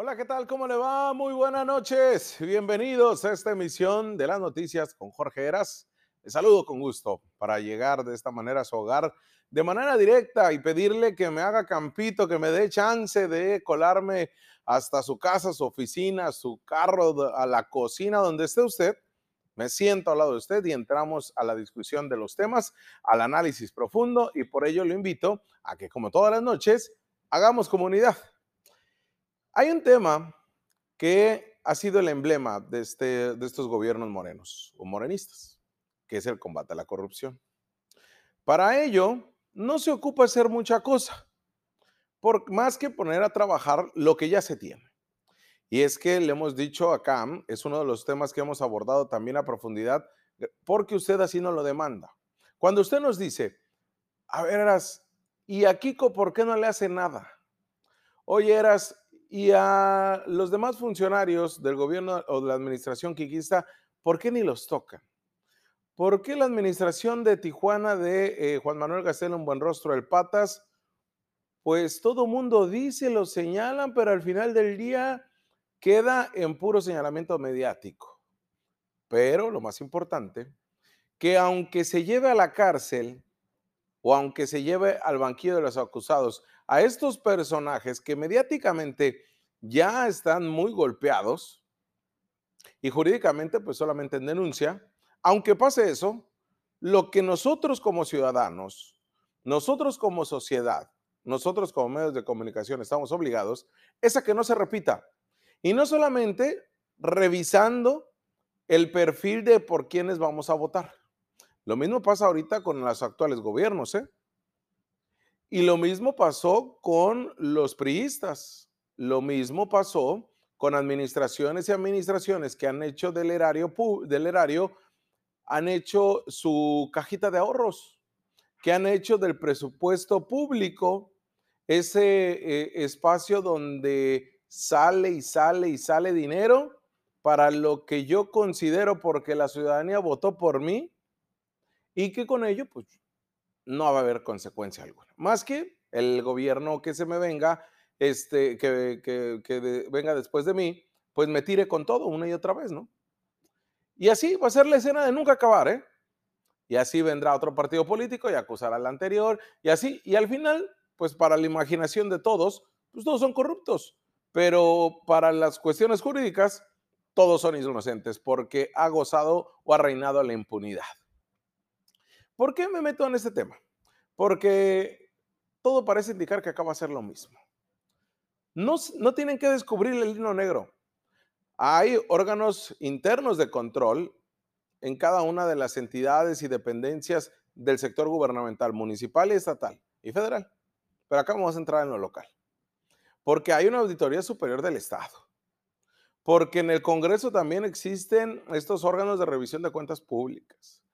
Hola, ¿qué tal? ¿Cómo le va? Muy buenas noches. Bienvenidos a esta emisión de las noticias con Jorge Heras. Les saludo con gusto para llegar de esta manera a su hogar de manera directa y pedirle que me haga campito, que me dé chance de colarme hasta su casa, su oficina, su carro, a la cocina, donde esté usted. Me siento al lado de usted y entramos a la discusión de los temas, al análisis profundo y por ello lo invito a que, como todas las noches, hagamos comunidad. Hay un tema que ha sido el emblema de, este, de estos gobiernos morenos o morenistas, que es el combate a la corrupción. Para ello, no se ocupa hacer mucha cosa, por más que poner a trabajar lo que ya se tiene. Y es que le hemos dicho acá, es uno de los temas que hemos abordado también a profundidad, porque usted así no lo demanda. Cuando usted nos dice, a ver, Eras, ¿y a Kiko por qué no le hace nada? Oye, Eras, y a los demás funcionarios del gobierno o de la administración quiquista, ¿por qué ni los tocan? ¿Por qué la administración de Tijuana de eh, Juan Manuel Gastel, un buen rostro, el Patas? Pues todo mundo dice, lo señalan, pero al final del día queda en puro señalamiento mediático. Pero lo más importante, que aunque se lleve a la cárcel o aunque se lleve al banquillo de los acusados a estos personajes que mediáticamente ya están muy golpeados y jurídicamente pues solamente en denuncia, aunque pase eso, lo que nosotros como ciudadanos, nosotros como sociedad, nosotros como medios de comunicación estamos obligados es a que no se repita. Y no solamente revisando el perfil de por quiénes vamos a votar. Lo mismo pasa ahorita con los actuales gobiernos, ¿eh? Y lo mismo pasó con los priistas. Lo mismo pasó con administraciones y administraciones que han hecho del erario, del erario han hecho su cajita de ahorros, que han hecho del presupuesto público ese eh, espacio donde sale y sale y sale dinero para lo que yo considero porque la ciudadanía votó por mí y que con ello pues no va a haber consecuencia alguna. Más que el gobierno que se me venga, este, que, que venga después de mí, pues me tire con todo una y otra vez, ¿no? Y así va a ser la escena de nunca acabar, ¿eh? Y así vendrá otro partido político y acusará al anterior, y así, y al final, pues para la imaginación de todos, pues todos son corruptos, pero para las cuestiones jurídicas, todos son inocentes porque ha gozado o ha reinado la impunidad. ¿Por qué me meto en este tema? Porque todo parece indicar que acaba de ser lo mismo. No, no tienen que descubrir el lino negro. Hay órganos internos de control en cada una de las entidades y dependencias del sector gubernamental, municipal estatal y federal. Pero acá vamos a entrar en lo local. Porque hay una auditoría superior del Estado. Porque en el Congreso también existen estos órganos de revisión de cuentas públicas.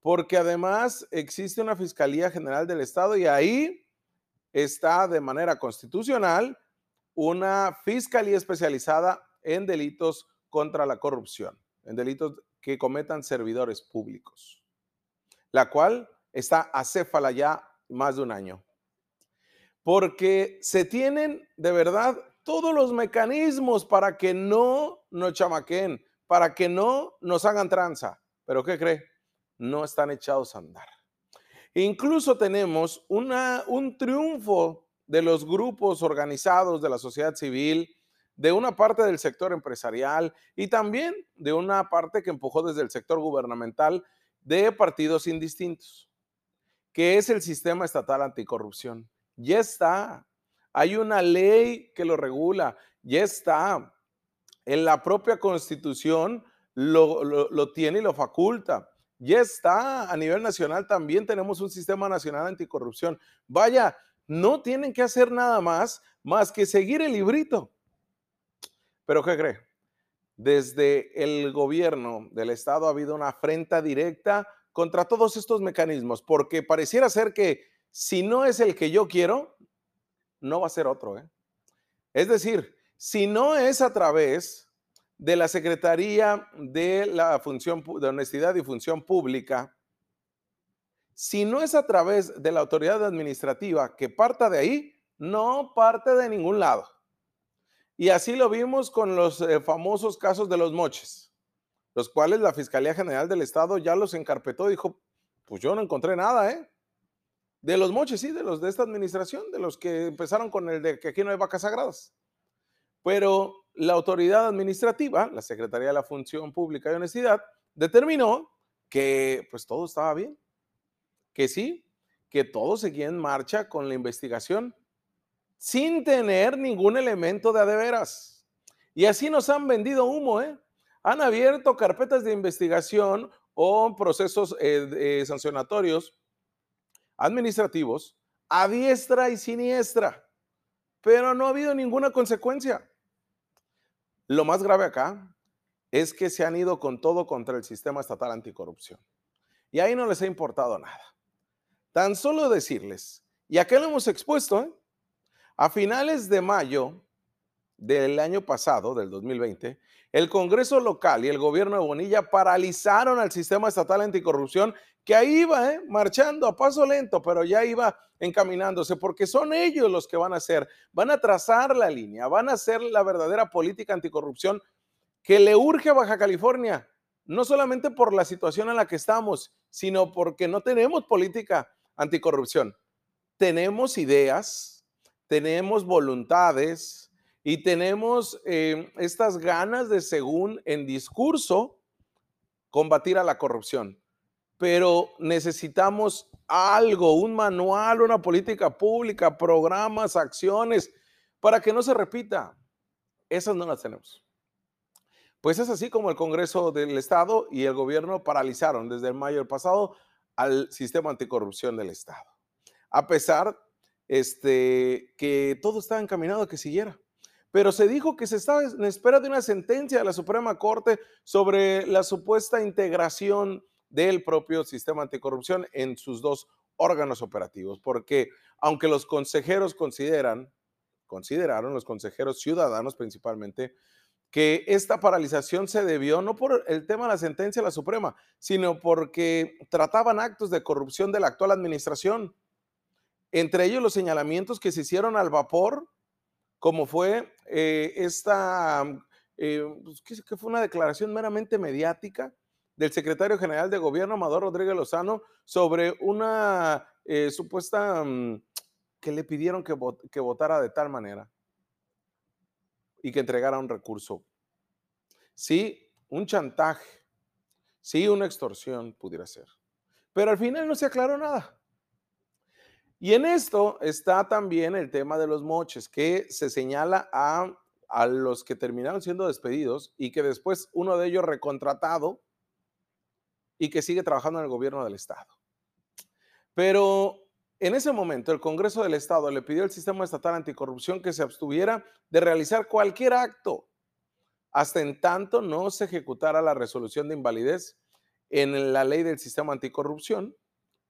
Porque además existe una Fiscalía General del Estado y ahí está de manera constitucional una Fiscalía especializada en delitos contra la corrupción, en delitos que cometan servidores públicos, la cual está acéfala ya más de un año. Porque se tienen de verdad todos los mecanismos para que no nos chamaquen, para que no nos hagan tranza. Pero ¿qué cree? No están echados a andar. Incluso tenemos un triunfo de los grupos organizados de la sociedad civil, de una parte del sector empresarial y también de una parte que empujó desde el sector gubernamental de partidos indistintos, que es el sistema estatal anticorrupción. Ya está. Hay una ley que lo regula. Ya está. En la propia constitución lo tiene y lo faculta. Ya está. A nivel nacional también tenemos un sistema nacional anticorrupción. Vaya, no tienen que hacer nada más más que seguir el librito. Pero ¿qué cree? Desde el gobierno del Estado ha habido una afrenta directa contra todos estos mecanismos, porque pareciera ser que si no es el que yo quiero, no va a ser otro. ¿eh? Es decir, si no es a través de la Secretaría de la Función de Honestidad y Función Pública, si no es a través de la autoridad administrativa que parta de ahí, no parte de ningún lado. Y así lo vimos con los eh, famosos casos de los moches, los cuales la Fiscalía General del Estado ya los encarpetó. Dijo, pues yo no encontré nada, ¿eh? De los moches, sí, de los de esta administración, de los que empezaron con el de que aquí no hay vacas sagradas. Pero la autoridad administrativa, la Secretaría de la Función Pública y Honestidad, determinó que pues todo estaba bien, que sí, que todo seguía en marcha con la investigación sin tener ningún elemento de adeveras. Y así nos han vendido humo, ¿eh? Han abierto carpetas de investigación o procesos eh, sancionatorios administrativos a diestra y siniestra, pero no ha habido ninguna consecuencia. Lo más grave acá es que se han ido con todo contra el sistema estatal anticorrupción. Y ahí no les ha importado nada. Tan solo decirles, y acá lo hemos expuesto, ¿eh? A finales de mayo del año pasado, del 2020, el Congreso local y el gobierno de Bonilla paralizaron al sistema estatal anticorrupción que ahí iba, ¿eh? marchando a paso lento, pero ya iba encaminándose, porque son ellos los que van a hacer, van a trazar la línea, van a hacer la verdadera política anticorrupción que le urge a Baja California, no solamente por la situación en la que estamos, sino porque no tenemos política anticorrupción. Tenemos ideas, tenemos voluntades y tenemos eh, estas ganas de, según en discurso, combatir a la corrupción. Pero necesitamos algo, un manual, una política pública, programas, acciones, para que no se repita. Esas no las tenemos. Pues es así como el Congreso del Estado y el gobierno paralizaron desde el mayo del pasado al sistema anticorrupción del Estado. A pesar este, que todo estaba encaminado a que siguiera. Pero se dijo que se estaba en espera de una sentencia de la Suprema Corte sobre la supuesta integración del propio sistema anticorrupción en sus dos órganos operativos, porque aunque los consejeros consideran, consideraron los consejeros ciudadanos principalmente, que esta paralización se debió no por el tema de la sentencia de la Suprema, sino porque trataban actos de corrupción de la actual administración. Entre ellos los señalamientos que se hicieron al vapor, como fue eh, esta, eh, pues, que, fue una declaración meramente mediática del secretario general de gobierno, Amador Rodríguez Lozano, sobre una eh, supuesta mm, que le pidieron que, que votara de tal manera y que entregara un recurso. Sí, un chantaje, sí, una extorsión pudiera ser. Pero al final no se aclaró nada. Y en esto está también el tema de los moches, que se señala a, a los que terminaron siendo despedidos y que después uno de ellos recontratado y que sigue trabajando en el gobierno del Estado. Pero en ese momento el Congreso del Estado le pidió al sistema estatal anticorrupción que se abstuviera de realizar cualquier acto hasta en tanto no se ejecutara la resolución de invalidez en la ley del sistema anticorrupción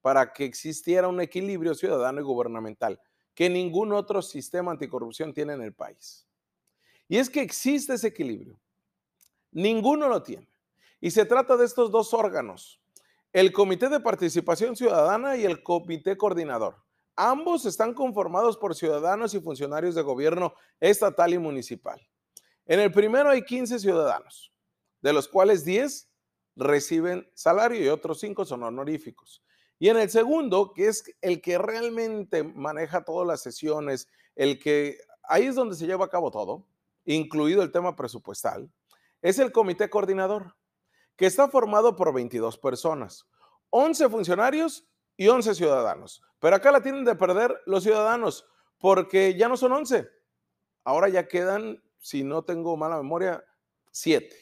para que existiera un equilibrio ciudadano y gubernamental que ningún otro sistema anticorrupción tiene en el país. Y es que existe ese equilibrio. Ninguno lo tiene. Y se trata de estos dos órganos, el Comité de Participación Ciudadana y el Comité Coordinador. Ambos están conformados por ciudadanos y funcionarios de gobierno estatal y municipal. En el primero hay 15 ciudadanos, de los cuales 10 reciben salario y otros 5 son honoríficos. Y en el segundo, que es el que realmente maneja todas las sesiones, el que ahí es donde se lleva a cabo todo, incluido el tema presupuestal, es el comité coordinador, que está formado por 22 personas, 11 funcionarios y 11 ciudadanos. Pero acá la tienen de perder los ciudadanos, porque ya no son 11, ahora ya quedan, si no tengo mala memoria, 7,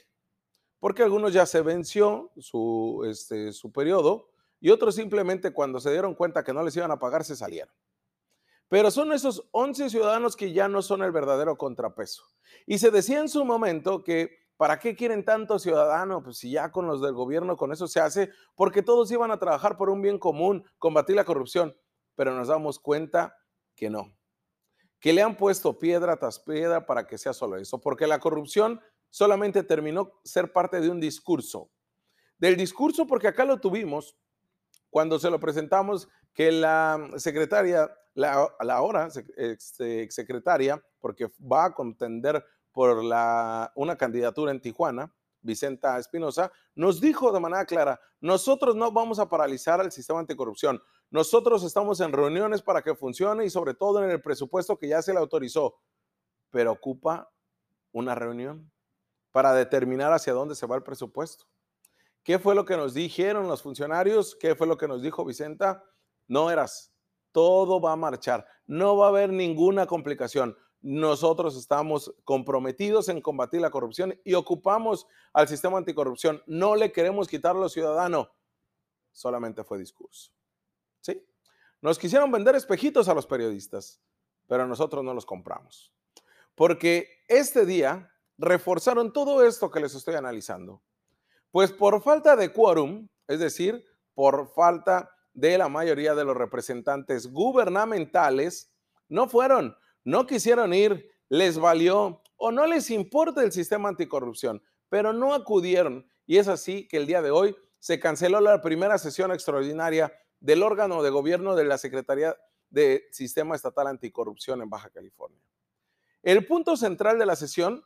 porque algunos ya se venció su, este, su periodo y otros simplemente cuando se dieron cuenta que no les iban a pagar se salieron. Pero son esos 11 ciudadanos que ya no son el verdadero contrapeso. Y se decía en su momento que ¿para qué quieren tanto ciudadano? Pues si ya con los del gobierno con eso se hace, porque todos iban a trabajar por un bien común, combatir la corrupción. Pero nos damos cuenta que no, que le han puesto piedra tras piedra para que sea solo eso, porque la corrupción solamente terminó ser parte de un discurso. Del discurso, porque acá lo tuvimos, cuando se lo presentamos que la secretaria, la, la ahora este, secretaria, porque va a contender por una candidatura en Tijuana, Vicenta Espinosa, nos dijo de manera clara, nosotros no vamos a paralizar el sistema anticorrupción, nosotros estamos en reuniones para que funcione y sobre todo en el presupuesto que ya se le autorizó, pero ocupa una reunión para determinar hacia dónde se va el presupuesto. ¿Qué fue lo que nos dijeron los funcionarios? ¿Qué fue lo que nos dijo Vicenta? No eras, todo va a marchar, no va a haber ninguna complicación. Nosotros estamos comprometidos en combatir la corrupción y ocupamos al sistema anticorrupción. No le queremos quitar a los ciudadanos. Solamente fue discurso. ¿Sí? Nos quisieron vender espejitos a los periodistas, pero nosotros no los compramos. Porque este día reforzaron todo esto que les estoy analizando. Pues por falta de quórum, es decir, por falta de la mayoría de los representantes gubernamentales, no fueron, no quisieron ir, les valió o no les importa el sistema anticorrupción, pero no acudieron. Y es así que el día de hoy se canceló la primera sesión extraordinaria del órgano de gobierno de la Secretaría de Sistema Estatal Anticorrupción en Baja California. El punto central de la sesión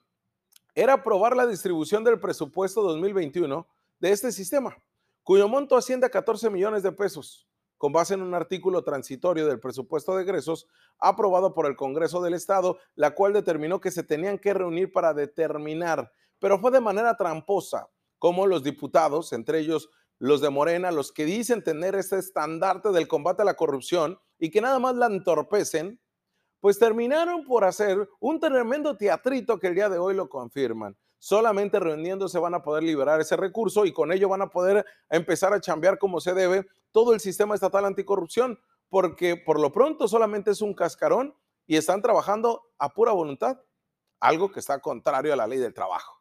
era aprobar la distribución del presupuesto 2021 de este sistema, cuyo monto asciende a 14 millones de pesos, con base en un artículo transitorio del presupuesto de egresos aprobado por el Congreso del Estado, la cual determinó que se tenían que reunir para determinar, pero fue de manera tramposa, como los diputados, entre ellos los de Morena, los que dicen tener este estandarte del combate a la corrupción y que nada más la entorpecen, pues terminaron por hacer un tremendo teatrito que el día de hoy lo confirman. Solamente reuniéndose van a poder liberar ese recurso y con ello van a poder empezar a chambear como se debe todo el sistema estatal anticorrupción, porque por lo pronto solamente es un cascarón y están trabajando a pura voluntad, algo que está contrario a la ley del trabajo.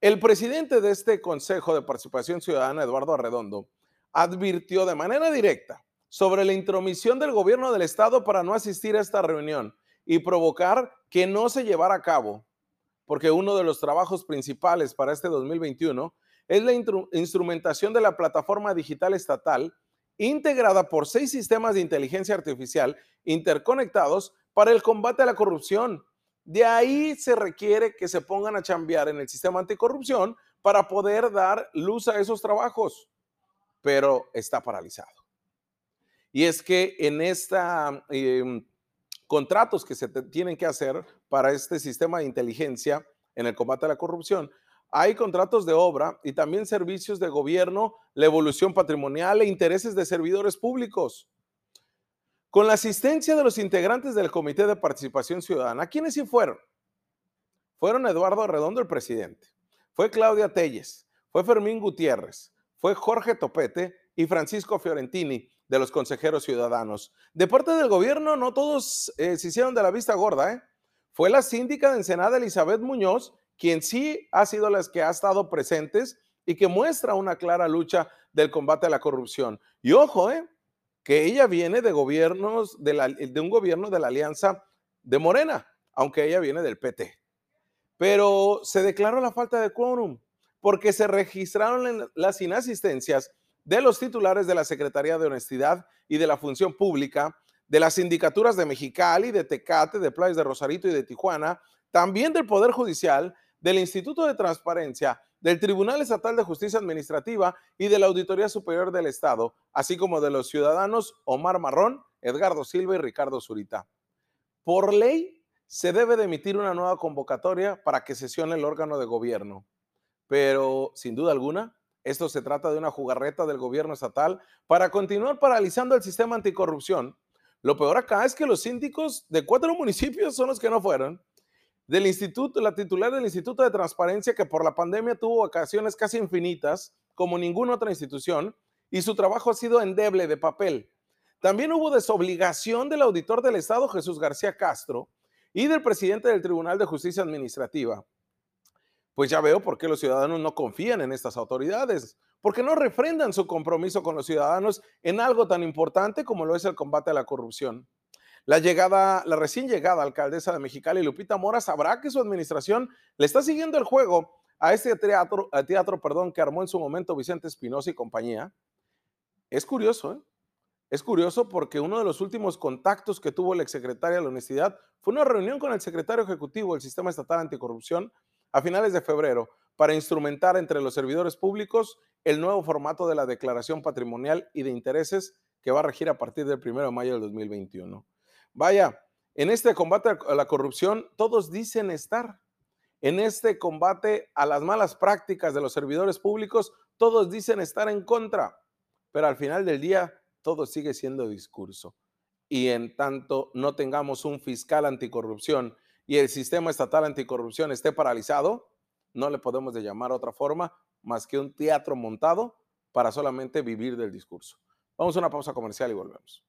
El presidente de este Consejo de Participación Ciudadana, Eduardo Arredondo, advirtió de manera directa sobre la intromisión del gobierno del estado para no asistir a esta reunión y provocar que no se llevara a cabo, porque uno de los trabajos principales para este 2021 es la instrumentación de la plataforma digital estatal integrada por seis sistemas de inteligencia artificial interconectados para el combate a la corrupción. De ahí se requiere que se pongan a chambear en el sistema anticorrupción para poder dar luz a esos trabajos, pero está paralizado. Y es que en esta em, contratos que se tienen que hacer para este sistema de inteligencia en el combate a la corrupción, hay contratos de obra y también servicios de gobierno, la evolución patrimonial e intereses de servidores públicos. Con la asistencia de los integrantes del Comité de Participación Ciudadana, ¿quiénes sí fueron? Fueron Eduardo Arredondo, el presidente, fue Claudia Telles, fue Fermín Gutiérrez, fue Jorge Topete y Francisco Fiorentini, de los consejeros ciudadanos. De parte del gobierno, no todos eh, se hicieron de la vista gorda. ¿eh? Fue la síndica de Ensenada, Elizabeth Muñoz, quien sí ha sido la que ha estado presentes y que muestra una clara lucha del combate a la corrupción. Y ojo, ¿eh? que ella viene de gobiernos, de, de un gobierno de la Alianza de Morena, aunque ella viene del PT. Pero se declaró la falta de quórum porque se registraron las inasistencias de los titulares de la Secretaría de Honestidad y de la Función Pública, de las sindicaturas de Mexicali, de Tecate, de Playas de Rosarito y de Tijuana, también del Poder Judicial, del Instituto de Transparencia, del Tribunal Estatal de Justicia Administrativa y de la Auditoría Superior del Estado, así como de los ciudadanos Omar Marrón, Edgardo Silva y Ricardo Zurita. Por ley, se debe de emitir una nueva convocatoria para que sesione el órgano de gobierno, pero sin duda alguna, esto se trata de una jugarreta del gobierno estatal para continuar paralizando el sistema anticorrupción. Lo peor acá es que los síndicos de cuatro municipios son los que no fueron. Del instituto, la titular del Instituto de Transparencia, que por la pandemia tuvo vacaciones casi infinitas, como ninguna otra institución, y su trabajo ha sido endeble de papel. También hubo desobligación del auditor del Estado, Jesús García Castro, y del presidente del Tribunal de Justicia Administrativa pues ya veo por qué los ciudadanos no confían en estas autoridades, porque no refrendan su compromiso con los ciudadanos en algo tan importante como lo es el combate a la corrupción. La llegada, la recién llegada alcaldesa de Mexicali, Lupita Mora, sabrá que su administración le está siguiendo el juego a este teatro, teatro perdón, que armó en su momento Vicente Espinosa y compañía. Es curioso, ¿eh? Es curioso porque uno de los últimos contactos que tuvo el exsecretario de la Honestidad fue una reunión con el secretario ejecutivo del Sistema Estatal Anticorrupción a finales de febrero para instrumentar entre los servidores públicos el nuevo formato de la declaración patrimonial y de intereses que va a regir a partir del 1 de mayo del 2021. Vaya, en este combate a la corrupción todos dicen estar. En este combate a las malas prácticas de los servidores públicos todos dicen estar en contra, pero al final del día todo sigue siendo discurso. Y en tanto no tengamos un fiscal anticorrupción y el sistema estatal anticorrupción esté paralizado, no le podemos de llamar otra forma más que un teatro montado para solamente vivir del discurso. Vamos a una pausa comercial y volvemos.